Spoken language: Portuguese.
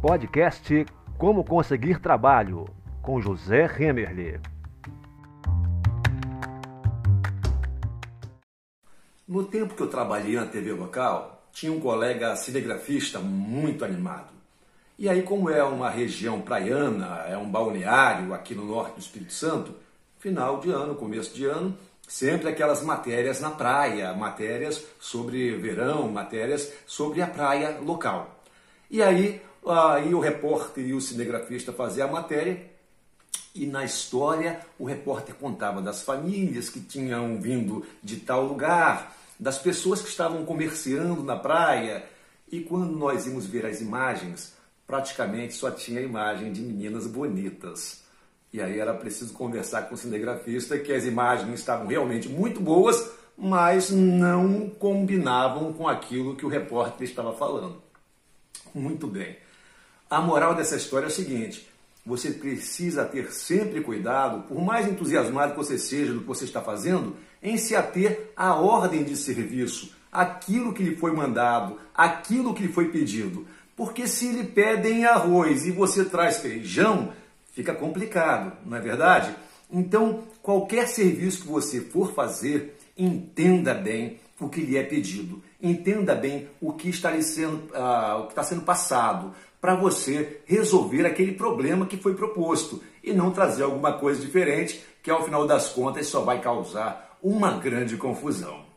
Podcast Como Conseguir Trabalho, com José Remerle. No tempo que eu trabalhei na TV local, tinha um colega cinegrafista muito animado. E aí, como é uma região praiana, é um balneário aqui no norte do Espírito Santo, final de ano, começo de ano, sempre aquelas matérias na praia, matérias sobre verão, matérias sobre a praia local. E aí, aí o repórter e o cinegrafista faziam a matéria e na história o repórter contava das famílias que tinham vindo de tal lugar, das pessoas que estavam comerciando na praia. E quando nós íamos ver as imagens, praticamente só tinha imagem de meninas bonitas. E aí era preciso conversar com o cinegrafista que as imagens estavam realmente muito boas, mas não combinavam com aquilo que o repórter estava falando. Muito bem. A moral dessa história é o seguinte: você precisa ter sempre cuidado, por mais entusiasmado que você seja do que você está fazendo, em se ater à ordem de serviço, aquilo que lhe foi mandado, aquilo que lhe foi pedido. Porque se lhe pedem arroz e você traz feijão, fica complicado, não é verdade? Então, qualquer serviço que você for fazer, entenda bem o que lhe é pedido, entenda bem o que está lhe sendo, uh, o que está sendo passado, para você resolver aquele problema que foi proposto e não trazer alguma coisa diferente que ao final das contas só vai causar uma grande confusão.